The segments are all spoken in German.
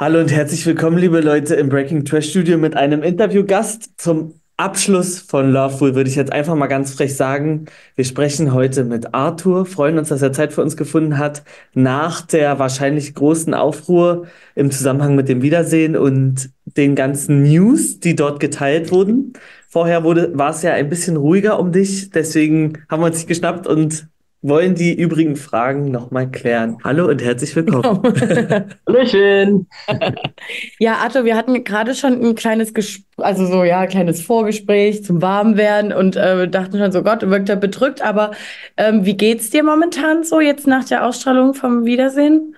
Hallo und herzlich willkommen, liebe Leute, im Breaking Trash Studio mit einem Interviewgast zum Abschluss von Loveful, würde ich jetzt einfach mal ganz frech sagen. Wir sprechen heute mit Arthur, freuen uns, dass er Zeit für uns gefunden hat, nach der wahrscheinlich großen Aufruhr im Zusammenhang mit dem Wiedersehen und den ganzen News, die dort geteilt wurden. Vorher wurde, war es ja ein bisschen ruhiger um dich, deswegen haben wir uns dich geschnappt und wollen die übrigen Fragen nochmal klären. Hallo und herzlich willkommen. Hallöchen. ja, Arthur, wir hatten gerade schon ein kleines Gespräch, also so, ja, ein kleines Vorgespräch zum Warmwerden und äh, dachten schon so, Gott, wirkt er bedrückt, aber ähm, wie geht's dir momentan so jetzt nach der Ausstrahlung vom Wiedersehen?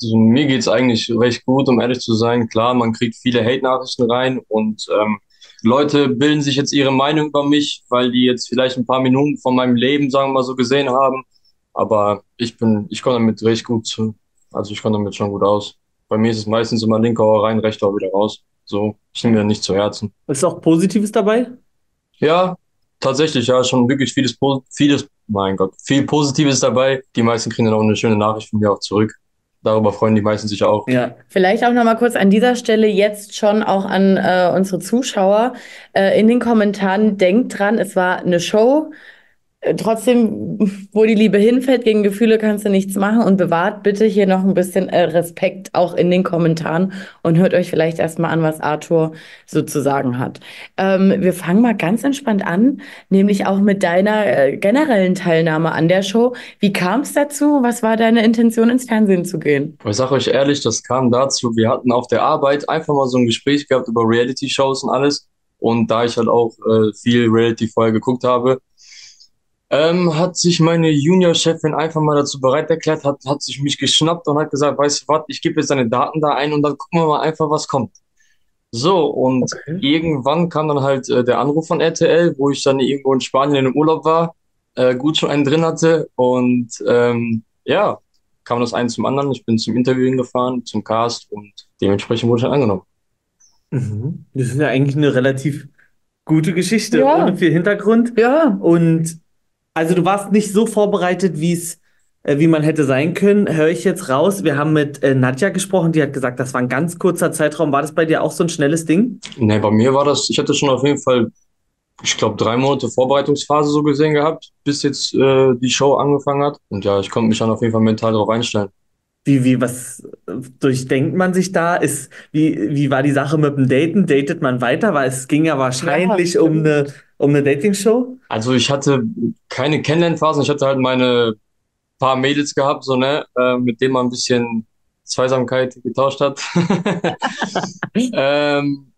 Also, mir geht's eigentlich recht gut, um ehrlich zu sein. Klar, man kriegt viele Hate-Nachrichten rein und ähm, Leute bilden sich jetzt ihre Meinung über mich, weil die jetzt vielleicht ein paar Minuten von meinem Leben, sagen wir mal so, gesehen haben. Aber ich bin, ich komme damit recht gut zu. Also ich komme damit schon gut aus. Bei mir ist es meistens immer linker Ohr rein, rechter Ohr wieder raus. So, ich nehme mir nicht zu Herzen. Ist auch Positives dabei? Ja, tatsächlich, ja, schon wirklich vieles, vieles, mein Gott, viel Positives dabei. Die meisten kriegen dann auch eine schöne Nachricht von mir auch zurück darüber freuen die meisten sich auch. Ja. Vielleicht auch nochmal kurz an dieser Stelle jetzt schon auch an äh, unsere Zuschauer äh, in den Kommentaren. Denkt dran, es war eine Show. Trotzdem, wo die Liebe hinfällt, gegen Gefühle kannst du nichts machen und bewahrt bitte hier noch ein bisschen äh, Respekt auch in den Kommentaren und hört euch vielleicht erstmal an, was Arthur sozusagen hat. Ähm, wir fangen mal ganz entspannt an, nämlich auch mit deiner äh, generellen Teilnahme an der Show. Wie kam es dazu? Was war deine Intention, ins Fernsehen zu gehen? Ich sage euch ehrlich, das kam dazu, wir hatten auf der Arbeit einfach mal so ein Gespräch gehabt über Reality-Shows und alles. Und da ich halt auch äh, viel Reality vorher geguckt habe, ähm, hat sich meine Junior-Chefin einfach mal dazu bereit erklärt, hat, hat sich mich geschnappt und hat gesagt, weißt du was, ich gebe jetzt deine Daten da ein und dann gucken wir mal einfach, was kommt. So, und okay. irgendwann kam dann halt äh, der Anruf von RTL, wo ich dann irgendwo in Spanien im Urlaub war, äh, gut schon einen drin hatte und ähm, ja, kam das eins zum anderen. Ich bin zum Interview hingefahren, zum Cast und dementsprechend wurde ich dann angenommen. Mhm. Das ist ja eigentlich eine relativ gute Geschichte, ja. ohne viel Hintergrund. Ja. Und also du warst nicht so vorbereitet, wie es äh, wie man hätte sein können, höre ich jetzt raus. Wir haben mit äh, Nadja gesprochen, die hat gesagt, das war ein ganz kurzer Zeitraum. War das bei dir auch so ein schnelles Ding? Nee, bei mir war das, ich hatte schon auf jeden Fall, ich glaube, drei Monate Vorbereitungsphase so gesehen gehabt, bis jetzt äh, die Show angefangen hat. Und ja, ich konnte mich dann auf jeden Fall mental darauf einstellen. Wie, wie, was durchdenkt man sich da? Ist, wie, wie war die Sache mit dem Daten? Datet man weiter? Weil es ging ja wahrscheinlich ja, um eine, um eine Dating-Show. Also ich hatte keine Kennenlernphasen. Ich hatte halt meine paar Mädels gehabt, so, ne, äh, mit denen man ein bisschen Zweisamkeit getauscht hat. ähm,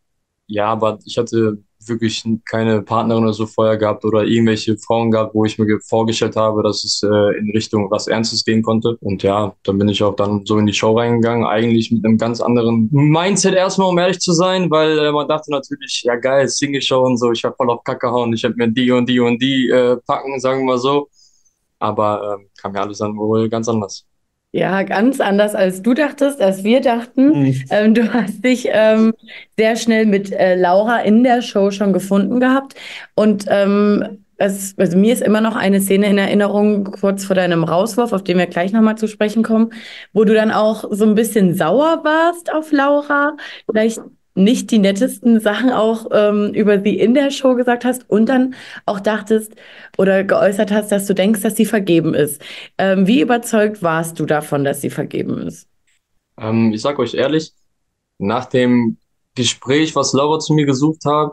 ja, aber ich hatte wirklich keine Partnerin oder so vorher gehabt oder irgendwelche Frauen gehabt, wo ich mir vorgestellt habe, dass es äh, in Richtung was Ernstes gehen konnte. Und ja, dann bin ich auch dann so in die Show reingegangen, eigentlich mit einem ganz anderen Mindset erstmal, um ehrlich zu sein, weil äh, man dachte natürlich, ja geil, Single-Show und so, ich war voll auf Kacke hauen, ich hätte mir die und die und die äh, packen, sagen wir mal so. Aber ähm, kam ja alles dann wohl ganz anders. Ja, ganz anders als du dachtest, als wir dachten. Mhm. Ähm, du hast dich ähm, sehr schnell mit äh, Laura in der Show schon gefunden gehabt. Und ähm, es, also mir ist immer noch eine Szene in Erinnerung, kurz vor deinem Rauswurf, auf den wir gleich nochmal zu sprechen kommen, wo du dann auch so ein bisschen sauer warst auf Laura. Vielleicht nicht die nettesten Sachen auch ähm, über sie in der Show gesagt hast und dann auch dachtest oder geäußert hast, dass du denkst, dass sie vergeben ist. Ähm, wie überzeugt warst du davon, dass sie vergeben ist? Ähm, ich sag euch ehrlich, nach dem Gespräch, was Laura zu mir gesucht hat,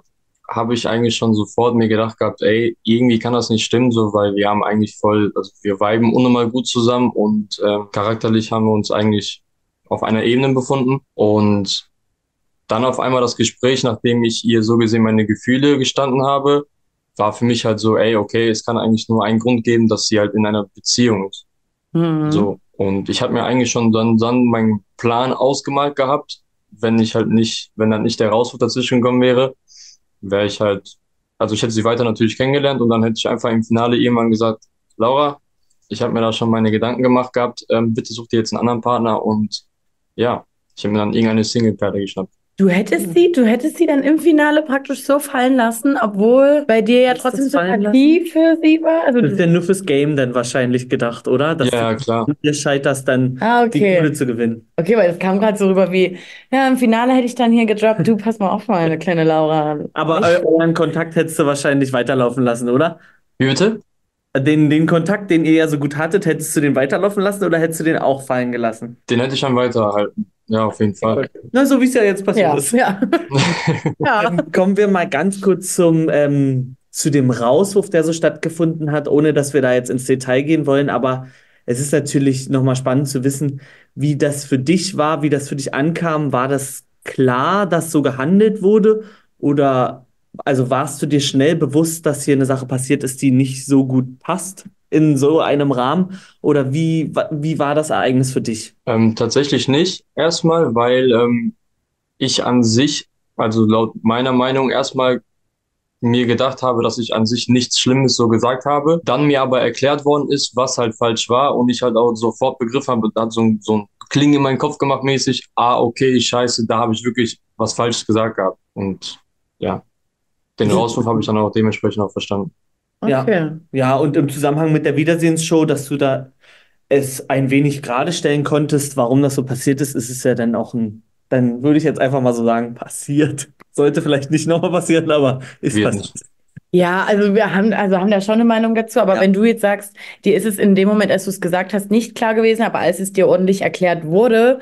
habe ich eigentlich schon sofort mir gedacht gehabt, ey, irgendwie kann das nicht stimmen, so, weil wir haben eigentlich voll, also wir viben unnormal gut zusammen und äh, charakterlich haben wir uns eigentlich auf einer Ebene befunden und dann auf einmal das Gespräch, nachdem ich ihr so gesehen meine Gefühle gestanden habe, war für mich halt so, ey, okay, es kann eigentlich nur einen Grund geben, dass sie halt in einer Beziehung ist. Mhm. So. Und ich habe mir eigentlich schon dann, dann meinen Plan ausgemalt gehabt, wenn ich halt nicht, wenn dann nicht der Rauswurf dazwischen gekommen wäre, wäre ich halt, also ich hätte sie weiter natürlich kennengelernt und dann hätte ich einfach im Finale irgendwann gesagt, Laura, ich habe mir da schon meine Gedanken gemacht gehabt, ähm, bitte such dir jetzt einen anderen Partner und ja, ich habe mir dann irgendeine Single-Perle geschnappt. Du hättest sie, du hättest sie dann im Finale praktisch so fallen lassen, obwohl bei dir ja trotzdem fallen Sympathie für sie war. Also Das ist ja nur fürs Game dann wahrscheinlich gedacht, oder? Dass Ja, du klar. ihr scheiterst, dann ah, die okay. Kohle zu gewinnen. Okay, weil das kam gerade so rüber wie, ja, im Finale hätte ich dann hier gedroppt, du pass mal auf, meine kleine Laura. Aber euren Kontakt hättest du wahrscheinlich weiterlaufen lassen, oder? Wie bitte? Den, den Kontakt, den ihr ja so gut hattet, hättest du den weiterlaufen lassen oder hättest du den auch fallen gelassen? Den hätte ich dann weiterhalten. Ja, auf jeden Fall. Na, so wie es ja jetzt passiert Ja, ist. ja. Ja. Dann kommen wir mal ganz kurz zum, ähm, zu dem Rauswurf, der so stattgefunden hat, ohne dass wir da jetzt ins Detail gehen wollen. Aber es ist natürlich nochmal spannend zu wissen, wie das für dich war, wie das für dich ankam. War das klar, dass so gehandelt wurde? Oder also warst du dir schnell bewusst, dass hier eine Sache passiert ist, die nicht so gut passt in so einem Rahmen? Oder wie, wie war das Ereignis für dich? Ähm, tatsächlich nicht. Erstmal, weil ähm, ich an sich, also laut meiner Meinung, erstmal mir gedacht habe, dass ich an sich nichts Schlimmes so gesagt habe. Dann mir aber erklärt worden ist, was halt falsch war und ich halt auch sofort begriffen habe, da hat so ein, so ein Kling in meinen Kopf gemacht mäßig, ah, okay, scheiße, da habe ich wirklich was Falsches gesagt gehabt. Und ja, den Rauswurf habe ich dann auch dementsprechend auch verstanden. Ja. Okay. Ja, und im Zusammenhang mit der Wiedersehensshow, dass du da es ein wenig gerade stellen konntest, warum das so passiert ist, ist es ja dann auch ein, dann würde ich jetzt einfach mal so sagen, passiert. Sollte vielleicht nicht nochmal passieren, aber ist Wird passiert. nicht. Ja, also wir haben, also haben da schon eine Meinung dazu, aber Ja. wenn du jetzt sagst, dir ist es in dem Moment, als du es gesagt hast, nicht klar gewesen, aber als es dir ordentlich erklärt wurde,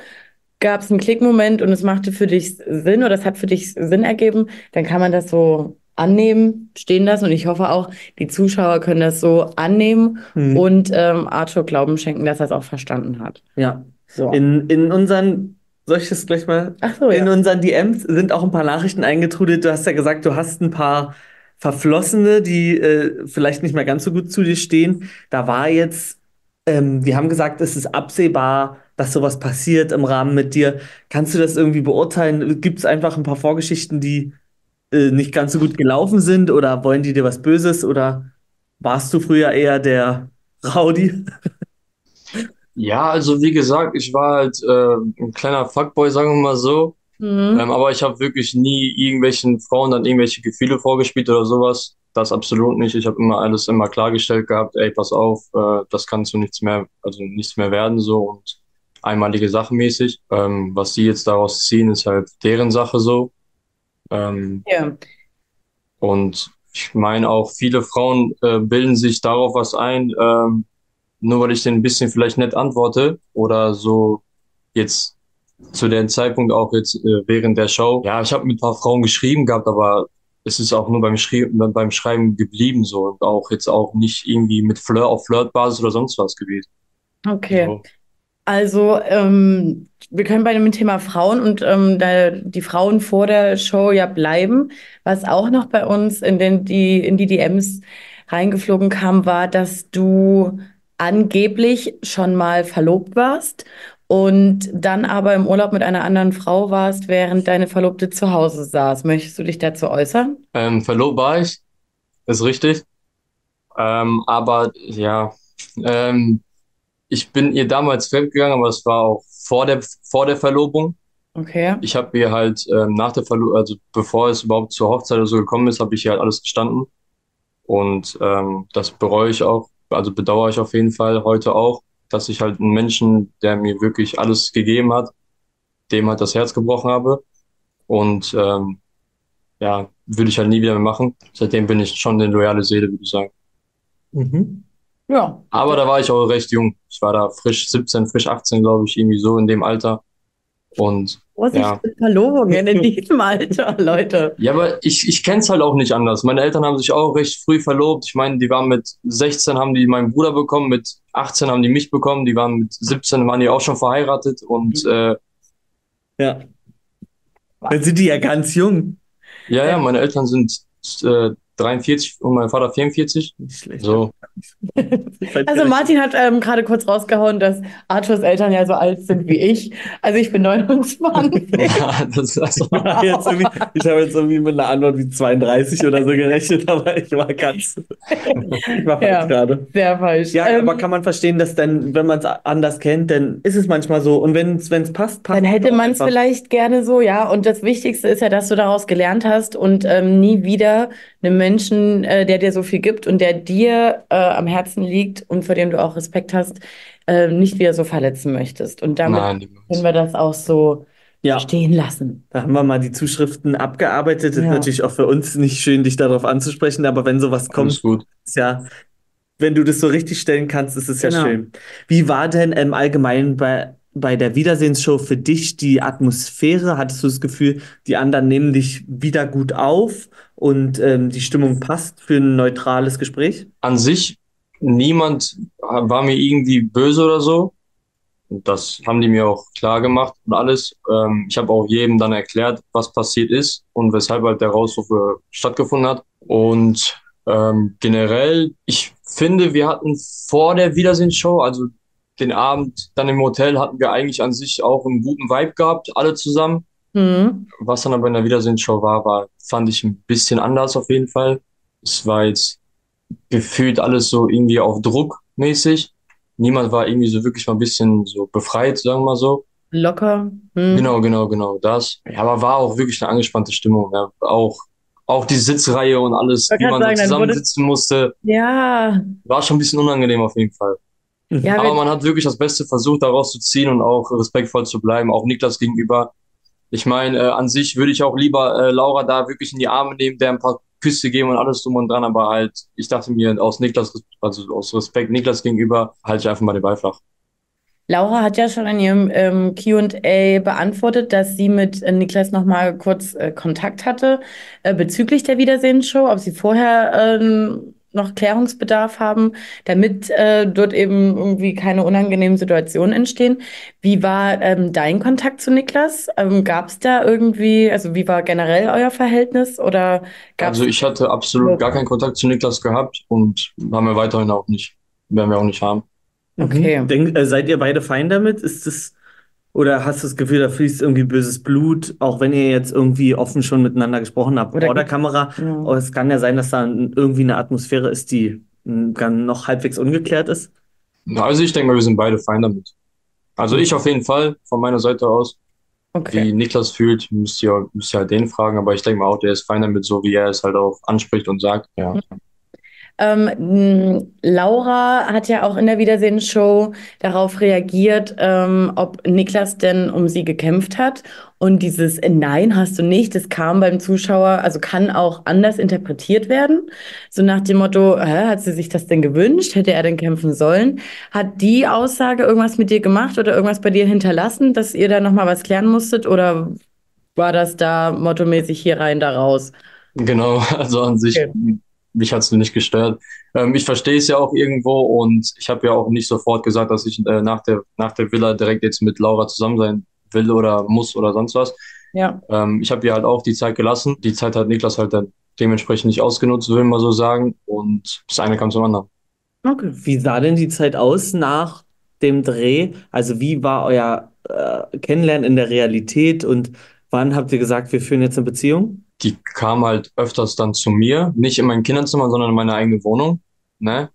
gab es einen Klickmoment und es machte für dich Sinn oder es hat für dich Sinn ergeben, dann kann man das so annehmen, stehen lassen und ich hoffe auch, die Zuschauer können das so annehmen Hm. und ähm, Arthur Glauben schenken, dass er es auch verstanden hat. Ja. So. In, in unseren, soll ich das gleich mal? Ach so, In ja. unseren DMs sind auch ein paar Nachrichten eingetrudelt. Du hast ja gesagt, du hast ein paar Verflossene, die äh, vielleicht nicht mehr ganz so gut zu dir stehen. Da war jetzt, ähm, wir haben gesagt, es ist absehbar, dass sowas passiert im Rahmen mit dir. Kannst du das irgendwie beurteilen? Gibt es einfach ein paar Vorgeschichten, die äh, nicht ganz so gut gelaufen sind oder wollen die dir was Böses oder warst du früher eher der Rowdy? Ja, also wie gesagt, ich war halt äh, ein kleiner Fuckboy, sagen wir mal so. Mhm. Ähm, aber ich habe wirklich nie irgendwelchen Frauen dann irgendwelche Gefühle vorgespielt oder sowas. Das absolut nicht. Ich habe immer alles immer klargestellt gehabt, ey, pass auf, äh, das kann zu nichts mehr, also nichts mehr werden so und einmalige Sache mäßig. Ähm, was die jetzt daraus ziehen, ist halt deren Sache so. Ähm, Ja. und ich meine auch, viele Frauen äh, bilden sich darauf was ein, ähm, nur weil ich denen ein bisschen vielleicht nett antworte oder so jetzt zu dem Zeitpunkt auch jetzt äh, während der Show. Ja, ich habe mit ein paar Frauen geschrieben gehabt, aber es ist auch nur beim Schreiben, beim Schreiben geblieben so und auch jetzt auch nicht irgendwie mit Flirt auf Flirtbasis oder sonst was gewesen. Okay. So. Also, ähm, wir können bei dem Thema Frauen und ähm, da, die Frauen vor der Show ja bleiben. Was auch noch bei uns in den, die, in die DMs reingeflogen kam, war, dass du angeblich schon mal verlobt warst und dann aber im Urlaub mit einer anderen Frau warst, während deine Verlobte zu Hause saß. Möchtest du dich dazu äußern? Ähm, verlobt war ich, ist richtig. Ähm, aber ja, ähm, ich bin ihr damals fremdgegangen, aber es war auch vor der, vor der Verlobung. Okay. Ich habe ihr halt ähm, nach der Verlobung, also bevor es überhaupt zur Hochzeit oder so gekommen ist, habe ich ihr halt alles gestanden. Und ähm, das bereue ich auch, also bedauere ich auf jeden Fall heute auch, dass ich halt einen Menschen, der mir wirklich alles gegeben hat, dem halt das Herz gebrochen habe. Und ähm, ja, würde ich halt nie wieder mehr machen. Seitdem bin ich schon eine loyale Seele, würde ich sagen. Mhm. Ja. Aber da war ich auch recht jung. Ich war da frisch 17, frisch 18, glaube ich, irgendwie so in dem Alter. Und Vorsicht Ja. mit Verlobungen in diesem Alter, Leute. ja, aber ich, ich kenne es halt auch nicht anders. Meine Eltern haben sich auch recht früh verlobt. Ich meine, die waren mit 16, haben die meinen Bruder bekommen, mit 18 haben die mich bekommen, die waren mit 17, waren die auch schon verheiratet und äh, Ja. Dann sind die ja ganz jung. ja, ja, meine Eltern sind äh, 43 und mein Vater 44. Nicht schlecht. So, Also Martin hat ähm, gerade kurz rausgehauen, dass Arthurs Eltern ja so alt sind wie ich. Also ich bin 29. ja, das also, Jetzt ich habe jetzt irgendwie mit einer Antwort wie 32 oder so gerechnet, aber ich war ganz. Ich war falsch Ja. gerade. Sehr falsch. Ja, Ähm, aber kann man verstehen, dass dann, wenn man es anders kennt, dann ist es manchmal so. Und wenn es passt, passt Dann hätte man es vielleicht gerne so, ja. Und das Wichtigste ist ja, dass du daraus gelernt hast und ähm, nie wieder einem Menschen, äh, der dir so viel gibt und der dir äh, am Herzen liegt und vor dem du auch Respekt hast, äh, nicht wieder so verletzen möchtest. Und damit nein, können wir das auch so Ja, stehen lassen. da haben wir mal die Zuschriften abgearbeitet. Das ist Ja. natürlich auch für uns nicht schön, dich darauf anzusprechen, aber wenn sowas kommt, ist ja, wenn du das so richtig stellen kannst, ist es ja Genau. schön. Wie war denn im Allgemeinen bei, bei der Wiedersehensshow für dich die Atmosphäre? Hattest du das Gefühl, die anderen nehmen dich wieder gut auf und ähm, die Stimmung passt für ein neutrales Gespräch? An sich, niemand war mir irgendwie böse oder so. Das haben die mir auch klar gemacht und alles. Ähm, ich habe auch jedem dann erklärt, was passiert ist und weshalb halt der Rausruf äh, stattgefunden hat. Und ähm, generell, ich finde, wir hatten vor der Wiedersehensshow, also den Abend dann im Hotel, hatten wir eigentlich an sich auch einen guten Vibe gehabt, alle zusammen. Mhm. Was dann aber in der Wiedersehensshow war, war, fand ich ein bisschen anders auf jeden Fall. Es war jetzt gefühlt alles so irgendwie auf Druck mäßig. Niemand war irgendwie so wirklich mal ein bisschen so befreit, sagen wir mal so. Locker. Mhm. Genau, genau, genau, das. Ja, aber war auch wirklich eine angespannte Stimmung. Ja. Auch, auch die Sitzreihe und alles, wie man sagen, dann wurde- zusammensitzen musste, Ja. war schon ein bisschen unangenehm auf jeden Fall. Ja, Aber man hat wirklich das Beste versucht, daraus zu ziehen und auch respektvoll zu bleiben, auch Niklas gegenüber. Ich meine, äh, an sich würde ich auch lieber äh, Laura da wirklich in die Arme nehmen, der ein paar Küsse geben und alles drum und dran, aber halt, ich dachte mir aus Niklas, also aus Respekt Niklas gegenüber, halte ich einfach mal den Ball flach. Laura hat ja schon in ihrem ähm, Q&A beantwortet, dass sie mit äh, Niklas nochmal kurz äh, Kontakt hatte äh, bezüglich der Wiedersehensshow, ob sie vorher ähm, noch Klärungsbedarf haben, damit äh, dort eben irgendwie keine unangenehmen Situationen entstehen. Wie war ähm, dein Kontakt zu Niklas? Ähm, gab es da irgendwie, also wie war generell euer Verhältnis oder gab es Also ich hatte absolut gar keinen Kontakt zu Niklas gehabt und haben wir weiterhin auch nicht, werden wir auch nicht haben. Okay. Mhm. Denk, äh, seid ihr beide fein damit? Ist das, oder hast du das Gefühl, da fließt irgendwie böses Blut, auch wenn ihr jetzt irgendwie offen schon miteinander gesprochen habt Oder vor der Kamera? Ja. Aber es kann ja sein, dass da irgendwie eine Atmosphäre ist, die dann noch halbwegs ungeklärt ist. Also ich denke mal, wir sind beide fein damit. Also ich auf jeden Fall, von meiner Seite aus. Okay. Wie Niklas fühlt, müsst ihr, müsst ihr halt den fragen, aber ich denke mal auch, der ist fein damit, so wie er es halt auch anspricht und sagt. Ja. Ähm, Laura hat ja auch in der Wiedersehensshow darauf reagiert, ähm, ob Niklas denn um sie gekämpft hat. Und dieses Nein hast du nicht, das kam beim Zuschauer, also kann auch anders interpretiert werden. So nach dem Motto, hä, hat sie sich das denn gewünscht? Hätte er denn kämpfen sollen? Hat die Aussage irgendwas mit dir gemacht oder irgendwas bei dir hinterlassen, dass ihr da nochmal was klären musstet? Oder war das da mottomäßig hier rein, da raus? Genau, also an sich, Okay. Mich hat's nicht gestört. Ähm, ich verstehe es ja auch irgendwo und ich habe ja auch nicht sofort gesagt, dass ich äh, nach der, nach der Villa direkt jetzt mit Laura zusammen sein will oder muss oder sonst was. Ja. Ähm, ich habe ihr halt auch die Zeit gelassen. Die Zeit hat Niklas halt dann dementsprechend nicht ausgenutzt, ich mal so sagen. Und das eine kam zum anderen. Okay. Wie sah denn die Zeit aus nach dem Dreh? Also wie war euer äh, Kennenlernen in der Realität und wann habt ihr gesagt, wir führen jetzt eine Beziehung? Die kam halt öfters dann zu mir, nicht in mein Kinderzimmer, sondern in meine eigene Wohnung. Ne?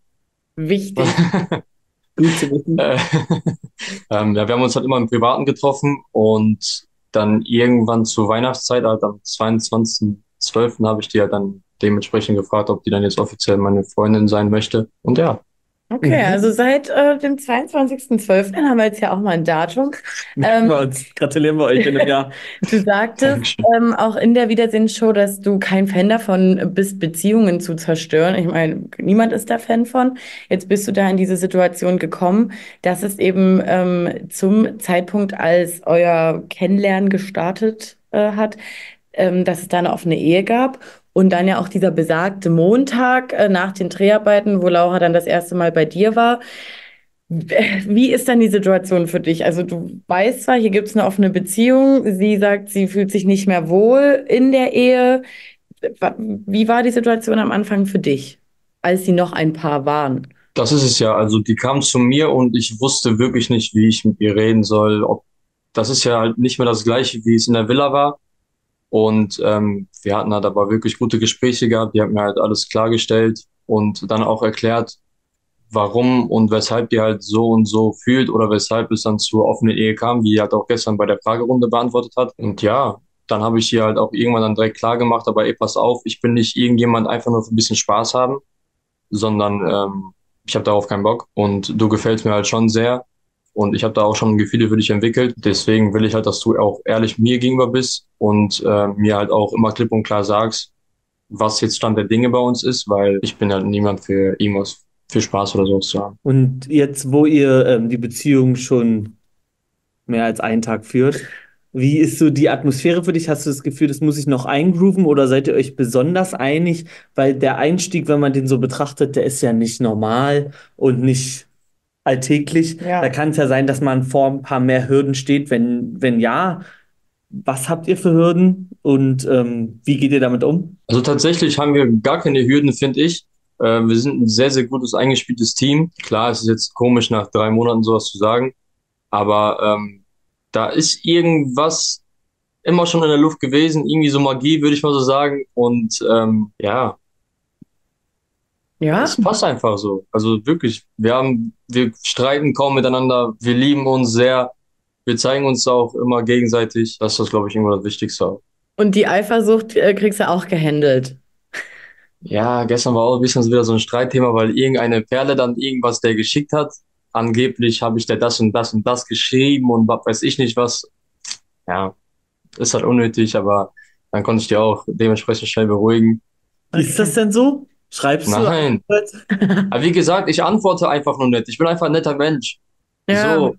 Wichtig. Gut zu wissen. Äh, ähm, ja, wir haben uns halt immer im Privaten getroffen und dann irgendwann zur Weihnachtszeit, halt am 22.12. habe ich die halt dann dementsprechend gefragt, ob die dann jetzt offiziell meine Freundin sein möchte. Und ja, Okay, Mhm. also seit äh, dem 22.12. haben wir jetzt ja auch mal ein Datum. Ähm. Gratulieren wir euch in einem Jahr. Du sagtest ähm, auch in der Wiedersehensshow, dass du kein Fan davon bist, Beziehungen zu zerstören. Ich meine, niemand ist da Fan von. Jetzt bist du da in diese Situation gekommen, dass es eben ähm, zum Zeitpunkt, als euer Kennenlernen gestartet äh, hat, ähm, dass es da eine offene Ehe gab. Und dann ja auch dieser besagte Montag äh, nach den Dreharbeiten, wo Laura dann das erste Mal bei dir war. Wie ist dann die Situation für dich? Also du weißt zwar, hier gibt es eine offene Beziehung, sie sagt, sie fühlt sich nicht mehr wohl in der Ehe. wie war die Situation am Anfang für dich, als sie noch ein Paar waren? Das ist es ja. Also die kam zu mir und ich wusste wirklich nicht, wie ich mit ihr reden soll. Ob, das ist ja halt nicht mehr das Gleiche, wie es in der Villa war. Und ähm, wir hatten halt aber wirklich gute Gespräche gehabt. Die hat mir halt alles klargestellt und dann auch erklärt, warum und weshalb die halt so und so fühlt oder weshalb es dann zur offenen Ehe kam, wie die halt auch gestern bei der Fragerunde beantwortet hat. Und ja, dann habe ich hier halt auch irgendwann dann direkt klar gemacht, aber ey, pass auf, ich bin nicht irgendjemand einfach nur für ein bisschen Spaß haben, sondern ähm, ich habe darauf keinen Bock und du gefällst mir halt schon sehr und ich habe da auch schon Gefühle für dich entwickelt. Deswegen will ich halt, dass du auch ehrlich mir gegenüber bist und äh, mir halt auch immer klipp und klar sagst, was jetzt Stand der Dinge bei uns ist, weil ich bin halt niemand für irgendwas für Spaß oder sowas zu haben. Und jetzt, wo ihr ähm, die Beziehung schon mehr als einen Tag führt, wie ist so die Atmosphäre für dich? Hast du das Gefühl, das muss ich noch eingrooven oder seid ihr euch besonders einig? Weil der Einstieg, wenn man den so betrachtet, der ist ja nicht normal und nicht alltäglich. Ja. Da kann es ja sein, dass man vor ein paar mehr Hürden steht. Wenn, wenn ja, was habt ihr für Hürden und ähm, wie geht ihr damit um? Also tatsächlich haben wir gar keine Hürden, finde ich. Äh, wir sind ein sehr, sehr gutes eingespieltes Team. Klar, es ist jetzt komisch, nach drei Monaten sowas zu sagen, aber ähm, da ist irgendwas immer schon in der Luft gewesen, irgendwie so Magie, würde ich mal so sagen. Und ähm, ja, Ja, es passt einfach so. Also wirklich, wir haben, wir streiten kaum miteinander, wir lieben uns sehr, wir zeigen uns auch immer gegenseitig. Das ist, glaube ich, immer das Wichtigste. auch. und die Eifersucht äh, kriegst du auch gehandelt. Ja, gestern war auch ein bisschen wieder so ein Streitthema, weil irgendeine Perle dann irgendwas der geschickt hat. Angeblich habe ich der das und das und das geschrieben und was weiß ich nicht was. Ja, ist halt unnötig, aber dann konnte ich die auch dementsprechend schnell beruhigen. Ist das denn so? Schreibst du? Nein. Aber wie gesagt, ich antworte einfach nur nett. Ich bin einfach ein netter Mensch. Ja. So,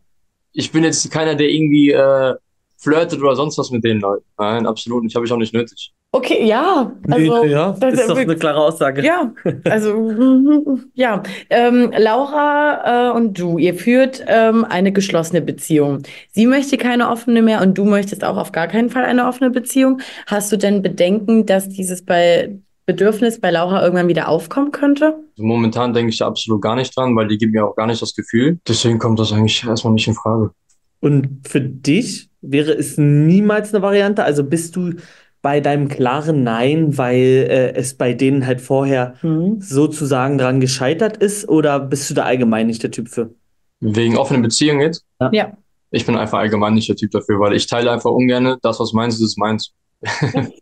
ich bin jetzt keiner, der irgendwie äh, flirtet oder sonst was mit den Leuten. Nein, absolut nicht. Habe ich auch nicht nötig. Okay, ja. Nee, Also, ja, das ist doch eine klare Aussage. Ja, also ja. Ähm, Laura äh, und du, ihr führt ähm, eine geschlossene Beziehung. Sie möchte keine offene mehr und du möchtest auch auf gar keinen Fall eine offene Beziehung. Hast du denn Bedenken, dass dieses bei Bedürfnis bei Laura irgendwann wieder aufkommen könnte? Also momentan denke ich da absolut gar nicht dran, weil die gibt mir auch gar nicht das Gefühl. Deswegen kommt das eigentlich erstmal nicht in Frage. Und für dich wäre es niemals eine Variante? Also bist du bei deinem klaren Nein, weil äh, es bei denen halt vorher Hm. sozusagen dran gescheitert ist? Oder bist du da allgemein nicht der Typ für? Wegen offenen Beziehungen jetzt? Ja. Ich bin einfach allgemein nicht der Typ dafür, weil ich teile einfach ungern das, was meins ist, ist meins.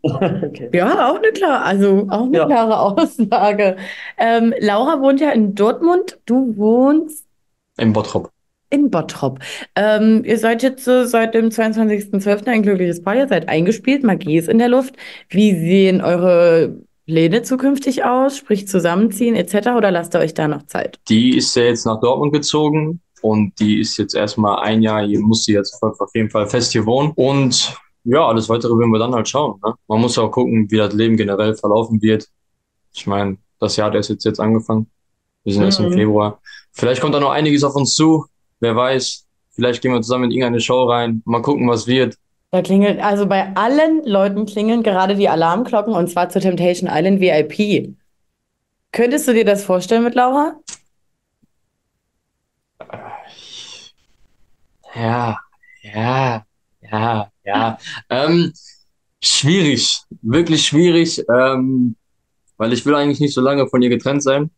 Okay. Ja, auch eine klare, also auch eine Ja. klare Aussage. Ähm, Laura wohnt ja in Dortmund, du wohnst Im Bottrop. in Bottrop. Ähm, ihr seid jetzt so seit dem 22.12. ein glückliches Paar, ihr seid eingespielt, Magie ist in der Luft. Wie sehen eure Pläne zukünftig aus? Sprich zusammenziehen etc. oder lasst ihr euch da noch Zeit? Die ist ja jetzt nach Dortmund gezogen und die ist jetzt erstmal ein Jahr hier, muss sie jetzt auf jeden Fall fest hier wohnen. Und ja, alles weitere werden wir dann halt schauen. Ne? Man muss auch gucken, wie das Leben generell verlaufen wird. Ich meine, das Jahr, der ist jetzt, jetzt angefangen. Wir sind erst im Mhm. Februar. Vielleicht kommt da noch einiges auf uns zu. Wer weiß. Vielleicht gehen wir zusammen in irgendeine Show rein. Mal gucken, was wird. Da klingelt, also bei allen Leuten klingeln gerade die Alarmglocken und zwar zu Temptation Island VIP. Könntest du dir das vorstellen mit Laura? Ja, ja, ja, ja. Ähm, schwierig, wirklich schwierig, ähm, weil ich will eigentlich nicht so lange von ihr getrennt sein.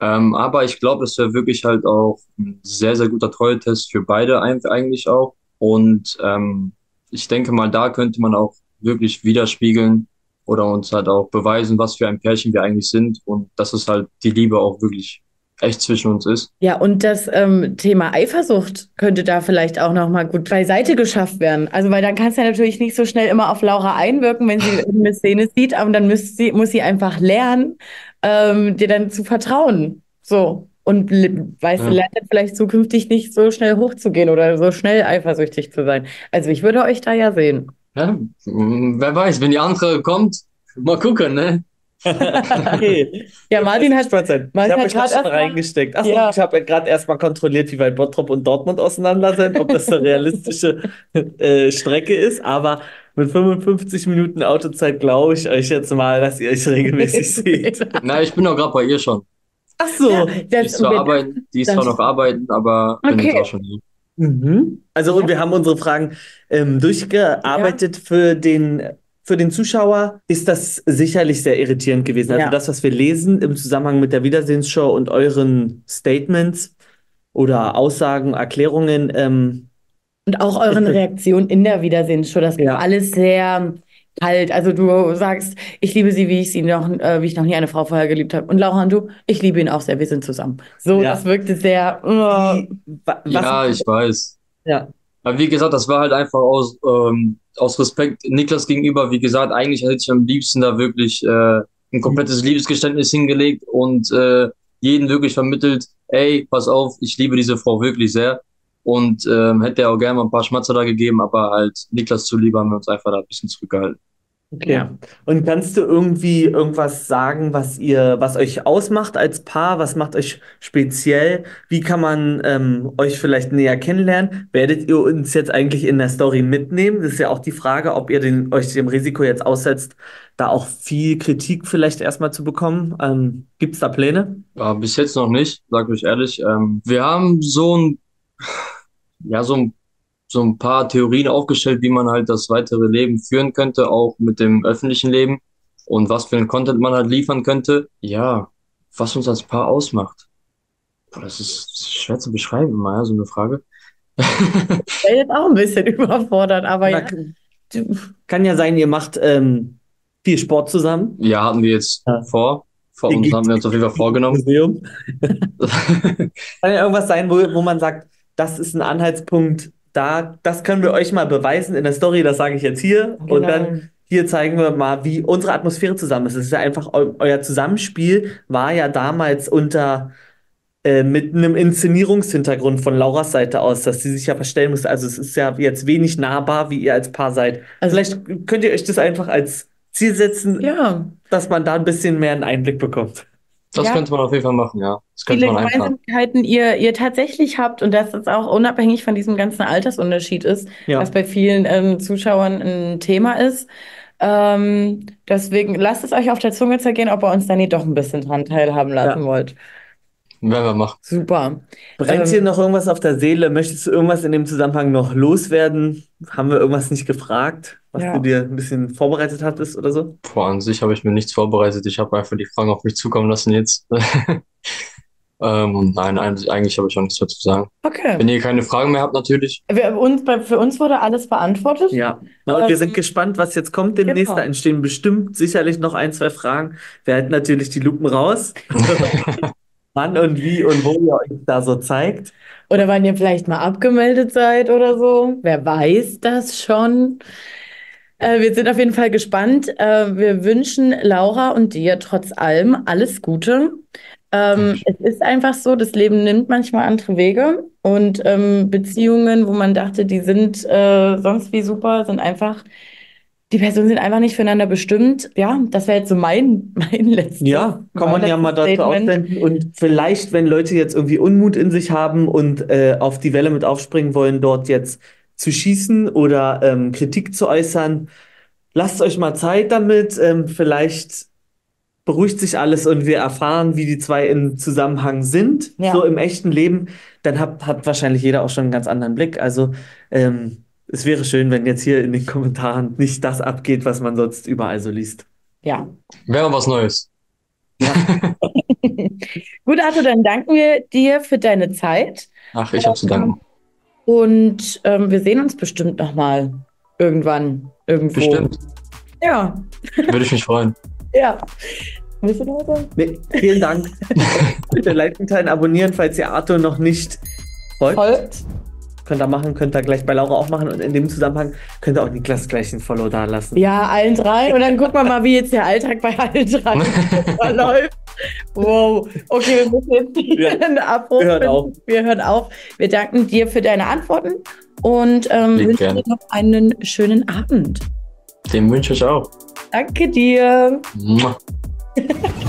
Ähm, aber ich glaube, das wäre wirklich halt auch ein sehr, sehr guter Treue-Test für beide eigentlich auch. Und ähm, ich denke mal, da könnte man auch wirklich widerspiegeln oder uns halt auch beweisen, was für ein Pärchen wir eigentlich sind und dass es halt die Liebe auch wirklich echt zwischen uns ist. Ja, und das ähm, Thema Eifersucht könnte da vielleicht auch nochmal gut beiseite geschafft werden. Also, weil dann kannst du ja natürlich nicht so schnell immer auf Laura einwirken, wenn sie eine Szene sieht, aber dann müsst sie, muss sie einfach lernen, ähm, dir dann zu vertrauen. So. Und weißt du, Ja. lernt dann vielleicht zukünftig nicht so schnell hochzugehen oder so schnell eifersüchtig zu sein. Also, ich würde euch da ja sehen. Ja, mm, wer weiß, wenn die andere kommt, mal gucken, ne? Okay. Ja, Martin hat, Martin Martin ich habe erst mal- reingesteckt. Achso, Ja. ich habe gerade erstmal kontrolliert, wie weit Bottrop und Dortmund auseinander sind, ob das eine realistische äh, Strecke ist. Aber mit 55 Minuten Autozeit glaube ich euch jetzt mal, dass ihr euch regelmäßig seht. Na, ich bin auch gerade bei ihr schon. Ach so. Die das, ist zwar arbeiten, die ist das- zwar noch arbeiten, aber bin Okay. jetzt auch schon hier. Mhm. Also, und wir haben unsere Fragen ähm, durchgearbeitet für den, für den Zuschauer. Ist das sicherlich sehr irritierend gewesen. Also, Ja. das, was wir lesen im Zusammenhang mit der Wiedersehensshow und euren Statements oder Aussagen, Erklärungen, ähm, Und auch euren Reaktionen in der Wiedersehensshow, das war Ja. alles sehr kalt. Also du sagst, ich liebe sie, wie ich sie noch, äh, wie ich noch nie eine Frau vorher geliebt habe. Und Laura und du, ich liebe ihn auch sehr, wir sind zusammen. So, Ja. das wirkte sehr. was, Ja, ich weiß. ja. Aber wie gesagt, das war halt einfach aus, ähm, aus Respekt Niklas gegenüber. Wie gesagt, eigentlich hätte ich am liebsten da wirklich äh, ein komplettes Liebesgeständnis hingelegt und äh, jeden wirklich vermittelt, ey, pass auf, ich liebe diese Frau wirklich sehr. Und ähm, hätte auch gerne mal ein paar Schmatzer da gegeben, aber halt Niklas zuliebe haben wir uns einfach da ein bisschen zurückgehalten. Okay. Ja. Und kannst du irgendwie irgendwas sagen, was ihr, was euch ausmacht als Paar? Was macht euch speziell? Wie kann man ähm, euch vielleicht näher kennenlernen? Werdet ihr uns jetzt eigentlich in der Story mitnehmen? Das ist ja auch die Frage, ob ihr den, euch dem Risiko jetzt aussetzt, da auch viel Kritik vielleicht erstmal zu bekommen. Ähm, gibt's da Pläne? Aber bis jetzt noch nicht, sag ich ehrlich. Ähm, wir haben so ein, ja, so ein, so ein paar Theorien aufgestellt, wie man halt das weitere Leben führen könnte, auch mit dem öffentlichen Leben und was für einen Content man halt liefern könnte. Ja, was uns als Paar ausmacht. Boah, das ist schwer zu beschreiben, ja, so eine Frage. Ich bin jetzt auch ein bisschen überfordert, aber Na, ja. Kann ja sein, ihr macht ähm, viel Sport zusammen. Ja, hatten wir jetzt Ja. vor. Vor uns haben wir uns auf jeden Fall vorgenommen. Museum. Kann ja irgendwas sein, wo, wo man sagt, das ist ein Anhaltspunkt, da, das können wir euch mal beweisen in der Story, das sage ich jetzt hier. Und Genau. dann hier zeigen wir mal, wie unsere Atmosphäre zusammen ist. Es ist ja einfach, eu euer Zusammenspiel war ja damals unter äh, mit einem Inszenierungshintergrund von Lauras Seite aus, dass sie sich ja verstellen musste. Also es ist ja jetzt wenig nahbar, wie ihr als Paar seid. Also- Vielleicht könnt ihr euch das einfach als Ziel setzen, ja, dass man da ein bisschen mehr einen Einblick bekommt. Das Ja. könnte man auf jeden Fall machen, ja. Das könnte viele man. Gemeinsamkeiten ihr, ihr tatsächlich habt und dass es auch unabhängig von diesem ganzen Altersunterschied ist, Ja. was bei vielen ähm, Zuschauern ein Thema ist. Ähm, deswegen lasst es euch auf der Zunge zergehen, ob ihr uns dann nicht doch ein bisschen dran teilhaben lassen Ja. wollt. Werden wir machen. Super. Brennt Ähm, dir noch irgendwas auf der Seele? Möchtest du irgendwas in dem Zusammenhang noch loswerden? Haben wir irgendwas nicht gefragt, was Ja. du dir ein bisschen vorbereitet hattest oder so? Boah, an sich habe ich mir nichts vorbereitet. Ich habe einfach die Fragen auf mich zukommen lassen jetzt. ähm, nein, eigentlich, habe ich auch nichts mehr zu sagen. Okay. Wenn ihr keine Fragen mehr habt, natürlich. Wir, uns, bei, für uns wurde alles beantwortet. Ja. Na, und wir Ähm, sind gespannt, was jetzt kommt demnächst. genau. Da entstehen bestimmt sicherlich noch ein, zwei Fragen. Wir halten natürlich die Lupen raus. Wann und wie und wo ihr euch da so zeigt. Oder wann ihr vielleicht mal abgemeldet seid oder so. Wer weiß das schon? Äh, wir sind auf jeden Fall gespannt. Äh, wir wünschen Laura und dir trotz allem alles Gute. Ähm, es ist einfach so, das Leben nimmt manchmal andere Wege und ähm, Beziehungen, wo man dachte, die sind äh, sonst wie super, sind einfach, die Personen sind einfach nicht füreinander bestimmt. Ja, das wäre jetzt so mein, mein letztes. Ja, kann man ja mal dazu aussenden. Und vielleicht, wenn Leute jetzt irgendwie Unmut in sich haben und äh, auf die Welle mit aufspringen wollen, dort jetzt zu schießen oder ähm, Kritik zu äußern, lasst euch mal Zeit damit. Ähm, vielleicht beruhigt sich alles und wir erfahren, wie die zwei im Zusammenhang sind, Ja. so im echten Leben. Dann hat, hat wahrscheinlich jeder auch schon einen ganz anderen Blick. Also ähm, es wäre schön, wenn jetzt hier in den Kommentaren nicht das abgeht, was man sonst überall so liest. Ja. Wäre was Neues. Gut, Arthur, dann danken wir dir für deine Zeit. Ach, ich habe zu danken. Und ähm, wir sehen uns bestimmt nochmal irgendwann, irgendwo. Bestimmt. Ja, Würde ich mich freuen. ja. Willst du noch was sagen? Nee, vielen Dank. Bitte liken, teilen, abonnieren, falls ihr Arthur noch nicht folgt. Folgt. Könnt ihr machen, könnt ihr gleich bei Laura auch machen. Und in dem Zusammenhang könnt ihr auch Niklas gleich ein Follow da lassen. Ja, allen drei. Und dann gucken wir mal, wie jetzt der Alltag bei allen drei verläuft. Wow. Okay, wir müssen jetzt Ja. einen Abbruch Wir hören auf. Wir hören auf. Wir danken dir für deine Antworten und ähm, wünschen gerne. dir noch einen schönen Abend. Dem wünsche ich auch. Danke dir. Mua.